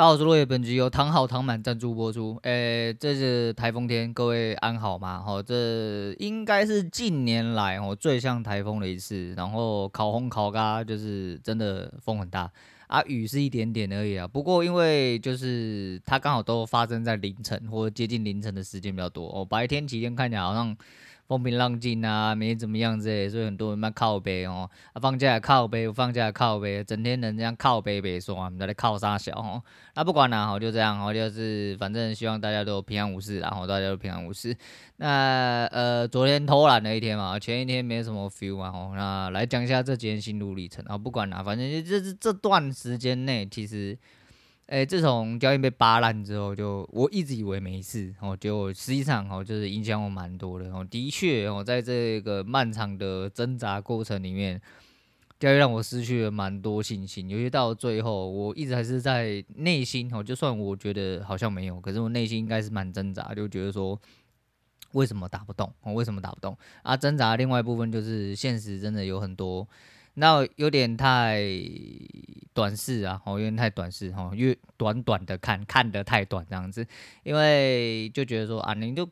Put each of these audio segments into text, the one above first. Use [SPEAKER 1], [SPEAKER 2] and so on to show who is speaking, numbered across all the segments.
[SPEAKER 1] 大家好，我是落叶，本集由躺好躺满赞助播出。诶、欸，这是台风天，各位安好吗？哦，这应该是近年来哦最像台风的一次。然后烤红烤咖，就是真的风很大啊，雨是一点点而已啊。不过因为就是它刚好都发生在凌晨或者接近凌晨的时间比较多哦，白天期间看起来好像。风平浪静啊，没怎么样之类，所以很多人嘛靠北哦，啊放假靠北，放假靠北，整天人这样靠北北说啊，在靠啥小哦，那不管了，好就这样，好就是反正希望大家都平安无事，然后大家都平安无事。那呃，昨天偷懒的一天嘛，前一天没什么 feel 嘛，吼，那来讲一下这几天心路历程啊，不管了，反正就这这段时间内其实。诶、自从交易被扒烂之后，就我一直以为没事，哦，结果实际上哦，就是影响我蛮多的。哦，的确哦，在这个漫长的挣扎过程里面，交易让我失去了蛮多信心。尤其到最后，我一直还是在内心哦，就算我觉得好像没有，可是我内心应该是蛮挣扎，就觉得说为什么打不动？哦，为什么打不动？啊，挣扎另外一部分就是现实真的有很多。那有点太短视啊，哦，有点太短视哈，越短短的看，看得太短这样子，因为就觉得说啊，你就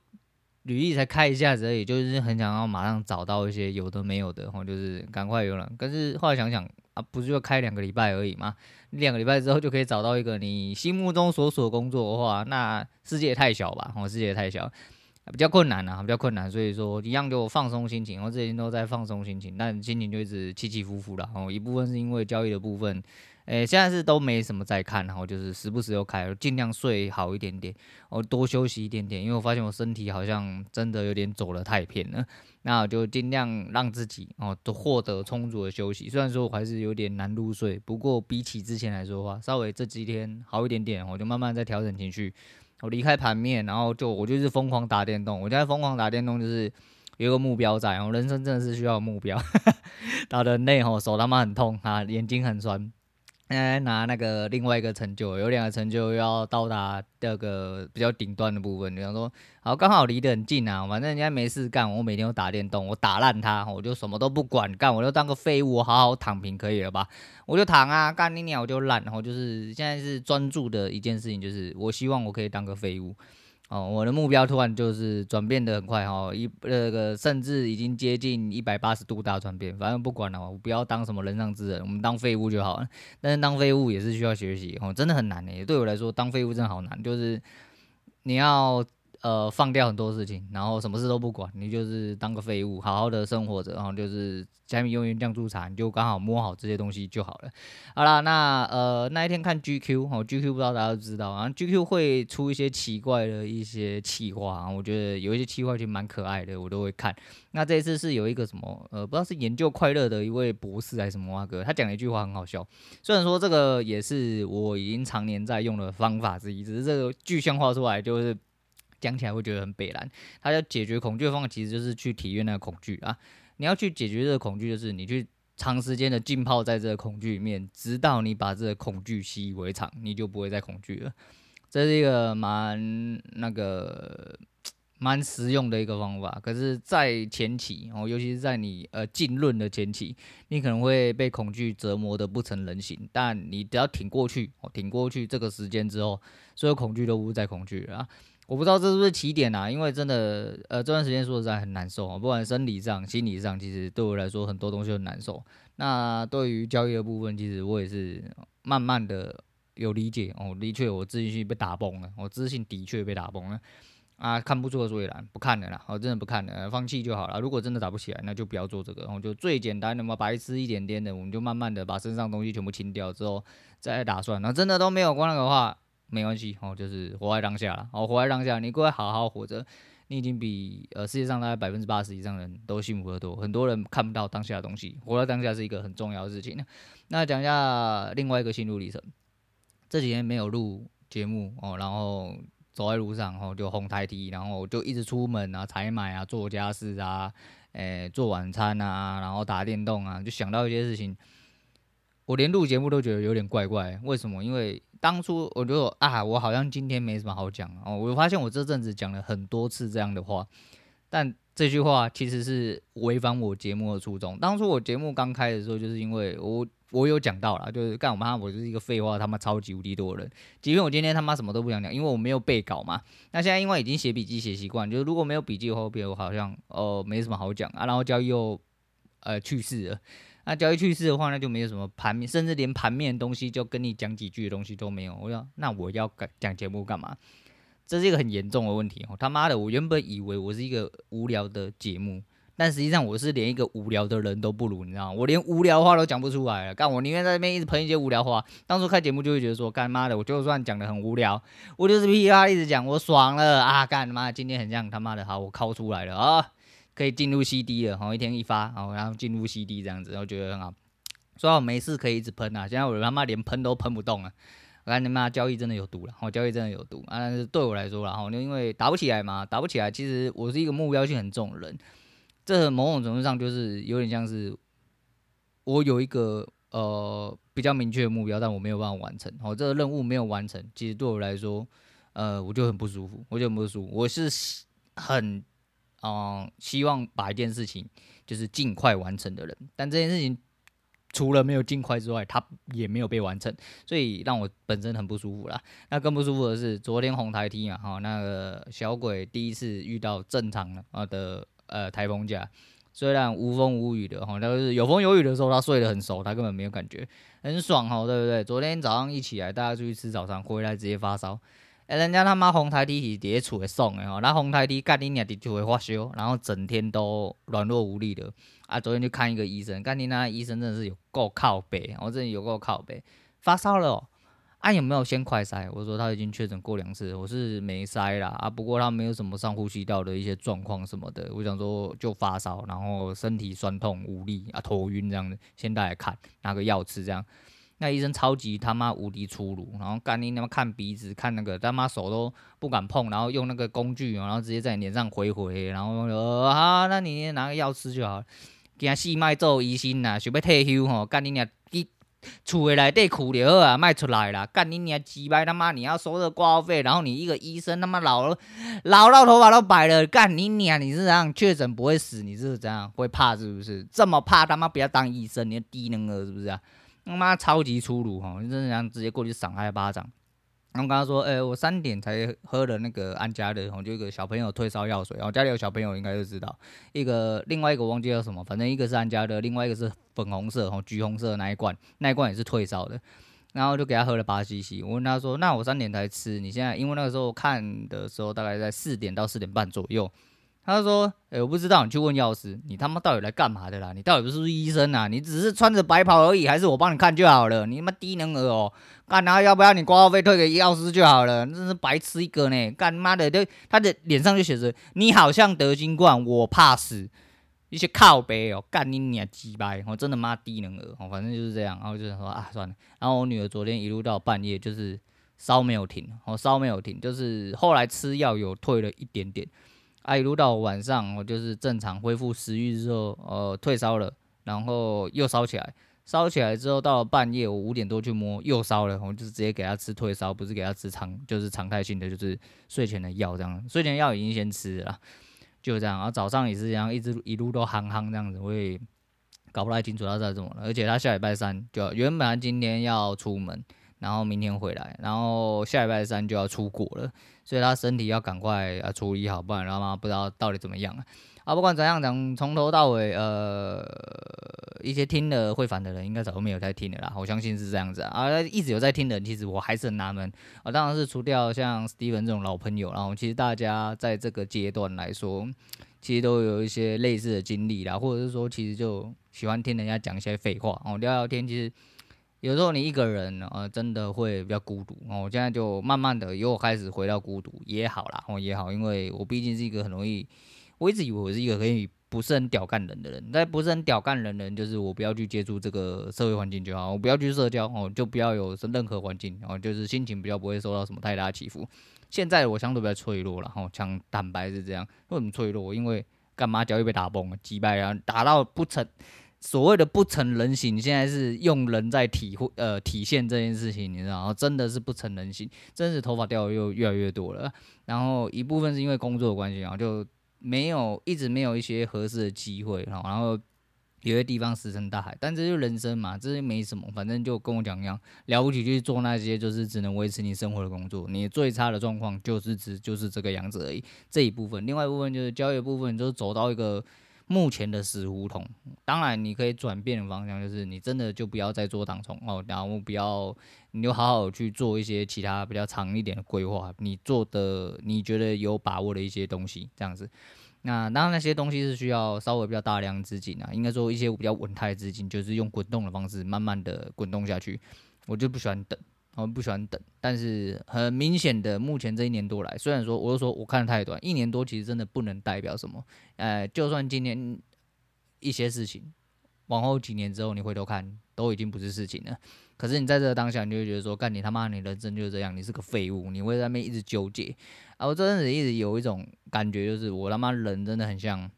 [SPEAKER 1] 履历才开一下子而已，就是很想要马上找到一些有的没有的，吼，就是赶快有了。可是后来想想啊，不是就开两个礼拜而已吗？两个礼拜之后就可以找到一个你心目中所属的工作的话，那世界也太小吧，哦，世界也太小。比较困难啊，比较困难，所以说一样就放松心情，我这几天都在放松心情，但心情就一直起起伏伏的。然后一部分是因为交易的部分，诶、现在是都没什么在看，然后就是时不时又开，尽量睡好一点点，我多休息一点点，因为我发现我身体好像真的有点走了太偏了，那我就尽量让自己哦都获得充足的休息。虽然说我还是有点难入睡，不过比起之前来说的话，稍微这几天好一点点，我就慢慢在调整情绪。我离开盘面，然后就我就是疯狂打电动。我现在疯狂打电动，就是有一个目标在。我人生真的是需要目标，打得累吼，手他妈很痛啊，眼睛很酸。现在拿那个另外一个成就，有两个成就要到达这个比较顶端的部分。比方说，好，刚好离得很近啊，反正人家没事干，我每天都打电动，我打烂它，我就什么都不管干，我就当个废物，好好躺平可以了吧？我就躺啊，干你鸟我就烂，然后就是现在是专注的一件事情，就是我希望我可以当个废物。哦，我的目标突然就是转变的很快哈，一那个甚至已经接近一百八十度大转变。反正不管了，我不要当什么人上之人，我们当废物就好了。但是当废物也是需要学习哦，真的很难诶。对我来说，当废物真的好难，就是你要。呃，放掉很多事情，然后什么事都不管，你就是当个废物，好好的生活着，然后就是柴米油盐酱醋茶，你就刚好摸好这些东西就好了。好啦，那呃那一天看 GQ 哦，GQ 不知道大家都知道啊，GQ 会出一些奇怪的一些企划啊，我觉得有一些企划就蛮可爱的，我都会看。那这一次是有一个什么呃，不知道是研究快乐的一位博士还是什么啊哥，他讲了一句话很好笑，虽然说这个也是我已经常年在用的方法之一，只是这个具象化出来就是。讲起来会觉得很北烂，他要解决恐惧的方法其实就是去体验那个恐惧啊！你要去解决这个恐惧，就是你去长时间的浸泡在这个恐惧里面，直到你把这个恐惧习以为常，你就不会再恐惧了。这是一个蛮那个蛮实用的一个方法。可是，在前期哦，尤其是在你呃浸润的前期，你可能会被恐惧折磨得不成人形。但你只要挺过去，哦，挺过去这个时间之后，所有恐惧都不再恐惧了啊。我不知道这是不是起点啊，因为真的，呃，这段时间说实在很难受啊，不管生理上、心理上，其实对我来说很多东西很难受。那对于交易的部分，其实我也是慢慢的有理解哦。的确，我自信心被打崩了，我自信的确被打崩了啊，看不出个所以然，不看了啦，我真的不看了，放弃就好了。如果真的打不起来，那就不要做这个，然后就最简单的嘛，白痴一点点的，我们就慢慢的把身上东西全部清掉之后再打算。那真的都没有关了的话。没关系哦，就是活在当下了哦，活在当下，你过来好好活着，你已经比呃世界上大概百分之八十以上的人都幸福得多。很多人看不到当下的东西，活在当下是一个很重要的事情。那讲一下另外一个心路历程，这几天没有录节目哦，然后走在路上哦，就红台梯，然后就一直出门啊，采买啊，做家事啊，诶，做晚餐啊，然后打电动啊，就想到一些事情。我连录节目都觉得有点怪怪，为什么？因为当初我就啊，我好像今天没什么好讲哦。我发现我这阵子讲了很多次这样的话，但这句话其实是违反我节目的初衷。当初我节目刚开的时候，就是因为我我有讲到了，就是干我妈，我就是一个废话他妈超级无敌多的人。即便我今天他妈什么都不想讲，因为我没有背稿嘛。那现在因为已经写笔记写习惯，就是如果没有笔记的话，我好像哦、呃、没什么好讲啊。然后交易又呃去世了，那交易去世的话，那就没有什么盘面，甚至连盘面的东西就跟你讲几句的东西都没有。我要那我要讲节目干嘛？这是一个很严重的问题哦。他妈的，我原本以为我是一个无聊的节目。但实际上我是连一个无聊的人都不如，你知道吗？我连无聊话都讲不出来了。干我宁愿在那边一直喷一些无聊话。当初开节目就会觉得说，干妈的，我就算讲得很无聊，我就是噼啪一直讲，我爽了啊！干妈，今天很像他妈的，好，我靠出来了啊，可以进入 CD 了，吼，一天一发，好，然后进入 CD 这样子，然后觉得很好。说好没事可以一直喷啊，现在我他妈连喷都喷不动了。我看你妈交易真的有毒了，好，交易真的有毒啊！但是对我来说啦，哈，因为打不起来嘛，打不起来，其实我是一个目标性很重的人。这某种程度上就是有点像是我有一个呃比较明确的目标，但我没有办法完成。好，这个任务没有完成，其实对我来说，呃，我就很不舒服，我就很不舒服。我是很嗯、希望把一件事情就是尽快完成的人，但这件事情除了没有尽快之外，它也没有被完成，所以让我本身很不舒服啦。那更不舒服的是昨天红台梯嘛，哈，那个小鬼第一次遇到正常的啊的。呃，台风假虽然无风无雨的哈，但是有风有雨的时候，他睡得很熟，他根本没有感觉，很爽哈，对不对？昨天早上一起来，大家出去吃早餐，回来直接发烧。哎、人家他妈红台 T 是直接出来送的哈，那红台 T 干你娘的就会发烧，然后整天都软弱无力的啊。昨天去看一个医生，干你那医生真的是有够靠北，我真的有够靠北，发烧了、啊，有没有先快筛？我说他已经确诊过两次，我是没筛啦啊。不过他没有什么上呼吸道的一些状况什么的。我想说就发烧，然后身体酸痛无力啊，头晕这样子，先带来看，拿个药吃这样。那医生超级他妈无敌粗鲁，然后干你他妈看鼻子，看那个他妈手都不敢碰，然后用那个工具，然后直接在你脸上回回，然后呃，那你拿个药吃就好了。给他细脉做医生呐，想要退休吼，干你娘厝的内底苦就好啊，卖出来啦！干你娘鸡掰他妈！你要收这挂号费，然后你一个医生他妈老了，老到头发都白了，干你娘！你是怎样确诊不会死？你是怎样会怕是不是？这么怕他妈不要当医生，你低能儿是不是啊？他妈超级粗鲁哈！你真的想直接过去赏他一巴掌。然后跟他说，哎、我三点才喝了那个安佳的，然后就一个小朋友退烧药水，然后家里有小朋友应该就知道，一个另外一个忘记叫什么，反正一个是安佳的，另外一个是粉红色，然后橘红色的那一罐，那一罐也是退烧的，然后就给他喝了八 cc。我问他说，那我三点才吃，你现在因为那个时候看的时候大概在四点到四点半左右。他说：“哎、我不知道，你去问药师，你他妈到底来干嘛的啦？你到底是不是医生啊？你只是穿着白袍而已，还是我帮你看就好了？你他妈低能儿哦！干他要不要你挂号费退给药师就好了？真是白痴一个呢！干妈的，都他的脸上就写着你好像得新冠，我怕死，一些靠北哦，干你娘鸡掰！我真的妈低能儿哦，反正就是这样。然后就想说啊，算了。然后我女儿昨天一路到半夜就是烧没有停，哦，烧没有停，就是后来吃药有退了一点点。”啊，一路到晚上，我就是正常恢复食欲之后，呃，退烧了，然后又烧起来，烧起来之后到了半夜，我五点多去摸，又烧了，我就直接给他吃退烧，不是给他吃常，就是常态性的，就是睡前的药这样，睡前药已经先吃了，就这样，然后早上也是这样，一直一路都夯夯这样子，我也搞不太清楚他在怎么了，而且他下礼拜三就原本他今天要出门。然后明天回来，然后下礼拜三就要出国了，所以他身体要赶快啊处理好，不然然后不知道到底怎么样啊。啊，不管怎样讲，从头到尾，呃，一些听了会烦的人，应该早就没有在听了啦。我相信是这样子啊。啊，一直有在听的人，其实我还是很纳闷啊。当然是除掉像 Steven 这种老朋友，然后其实大家在这个阶段来说，其实都有一些类似的经历啦，或者是说，其实就喜欢听人家讲一些废话哦，聊聊天，其实。有时候你一个人呃，真的会比较孤独哦。我现在就慢慢的又开始回到孤独也好啦，哦也好，因为我毕竟是一个很容易，我一直以为我是一个可以不是很屌干人的人，但不是很屌干人的人，就是我不要去接触这个社会环境就好，我不要去社交哦，就不要有任何环境哦，就是心情比较不会受到什么太大起伏。现在我相对比较脆弱了，哦，讲坦白是这样，为什么脆弱？因为干嘛交易被打崩了，击败啊，打到不成。所谓的不成人形，现在是用人在体会呃体现这件事情，你知道？真的是不成人形，真是头发掉的又越来越多了。然后一部分是因为工作的关系，然后就没有一直没有一些合适的机会，然后然后有些地方石沉大海，但这就是人生嘛，这就没什么，反正就跟我讲一样，了不起去做那些就是只能维持你生活的工作，你最差的状况就是只就是这个样子而已。这一部分，另外一部分就是交易部分，就是走到一个目前的死胡同。当然，你可以转变的方向，就是你真的就不要再做当冲哦，然后不要，你就好好去做一些其他比较长一点的规划，你做的你觉得有把握的一些东西，这样子。那当然，那些东西是需要稍微比较大量资金啊，应该说一些比较稳态资金，就是用滚动的方式慢慢的滚动下去。我就不喜欢等，我不喜欢等。但是很明显的，目前这一年多来，虽然说我就说我看的太短，一年多其实真的不能代表什么。呃，就算今年一些事情，往后几年之后你回头看，都已经不是事情了。可是你在这个当下，你就会觉得说，干你他妈，你人生就是这样，你是个废物，你会在那边一直纠结。啊，我这阵子一直有一种感觉，就是我他妈人真的很像，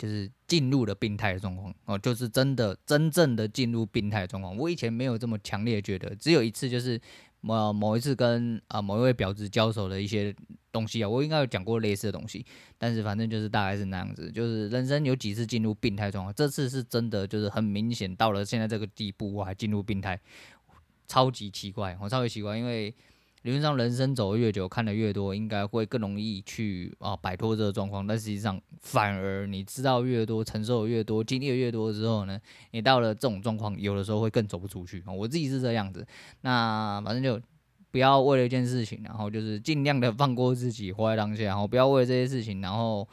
[SPEAKER 1] 就是进入了病态的状况哦，就是真的真正的进入病态状况。我以前没有这么强烈觉得，只有一次就是。某某一次跟啊、某一位婊子交手的一些东西啊，我应该有讲过类似的东西，但是反正就是大概是那样子，就是人生有几次进入病态状况，这次是真的就是很明显到了现在这个地步，我还进入病态，超级奇怪，我超级奇怪，因为。理论上，人生走的越久，看的越多，应该会更容易去啊摆脱这个状况。但实际上，反而你知道越多，承受越多，经历越多之后呢，你到了这种状况，有的时候会更走不出去。我自己是这样子。那反正就不要为了一件事情，然后就是尽量的放过自己，活在当下，然后不要为这些事情，然后。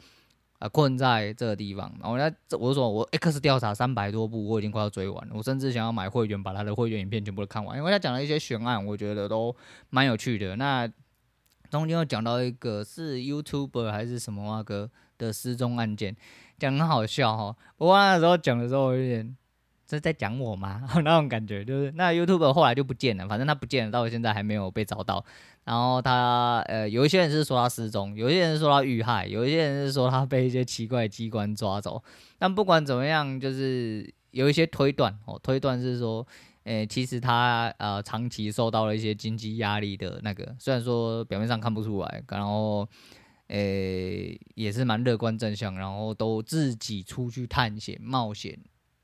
[SPEAKER 1] 啊，困在这个地方，然后那这我就说，我 X 调查三百多部，我已经快要追完了。我甚至想要买会员，把他的会员影片全部都看完，因为他讲了一些悬案，我觉得都蛮有趣的。那中间又讲到一个是 YouTuber 还是什么那个的失踪案件，讲很好笑哈。我那时候讲的时候有点。这在讲我吗？那种感觉就是，那 YouTube 后来就不见了，反正他不见了，到现在还没有被找到。然后他呃，有一些人是说他失踪，有一些人是说他遇害，有一些人是说他被一些奇怪机关抓走。但不管怎么样，就是有一些推断哦，推断是说，诶，其实他呃长期受到了一些经济压力的那个，虽然说表面上看不出来，然后诶也是蛮乐观正向，然后都自己出去探险冒险。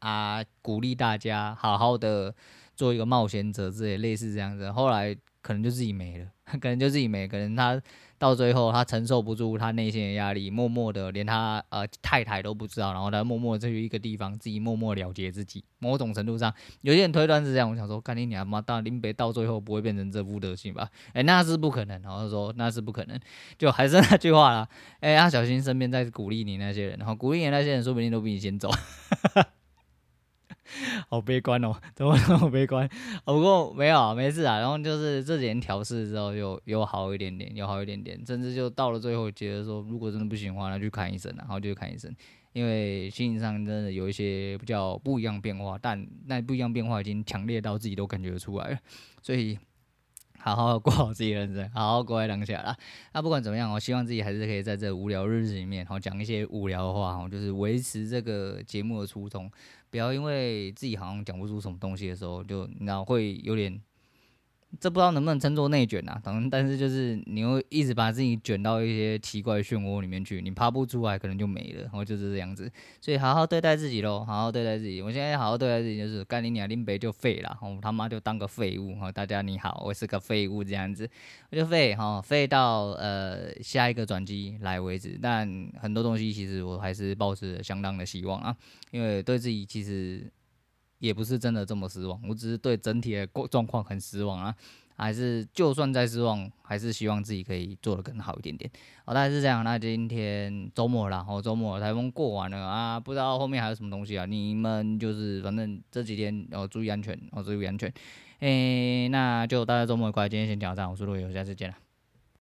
[SPEAKER 1] 啊，鼓励大家好好的做一个冒险者之类，类似这样子。后来可能就自己没了，可能就自己没，可能他到最后他承受不住他内心的压力，默默的连他呃太太都不知道，然后他默默的去一个地方，自己默默了结自己。某种程度上，有些人推断是这样，我想说，干你娘妈，到林北到最后不会变成这副德行吧？哎、那是不可能。然后说那是不可能，就还是那句话啦，哎、要小心身边在鼓励你那些人，然后鼓励你那些人，说不定都比你先走。好悲观哦，怎么那么悲观？不过没有，没事啊。然后就是这几天调试之后又又好一点点，又好一点点，甚至就到了最后觉得说，如果真的不行的话，那去看医生，然后就去看医生，因为心理上真的有一些比较不一样变化，但那不一样变化已经强烈到自己都感觉出来了，所以。好好过好自己的人生，好好过在当下啦。那不管怎么样，我希望自己还是可以在这无聊日子里面，好讲一些无聊的话，就是维持这个节目的初衷，不要因为自己好像讲不出什么东西的时候，就然后会有点。这不知道能不能称作内卷啊？反正但是就是你会一直把自己卷到一些奇怪的漩涡里面去，你爬不出来，可能就没了。然后就是这样子，所以好好对待自己喽，好好对待自己。我现在好好对待自己，就是干你娘，林北就废了，我他妈就当个废物。哈，大家你好，我是个废物这样子，我就废哈，废到呃下一个转机来为止。但很多东西其实我还是抱持相当的希望啊，因为对自己其实。也不是真的这么失望，我只是对整体的状况很失望啊，还是就算再失望，还是希望自己可以做得更好一点点。好，大概是这样。那今天周末了，哦，周末台风过完了啊，不知道后面还有什么东西啊？你们就是反正这几天要注意安全，哦，注意安全。诶，那就大家周末愉快，今天先讲到这，我是陆游，下次见了。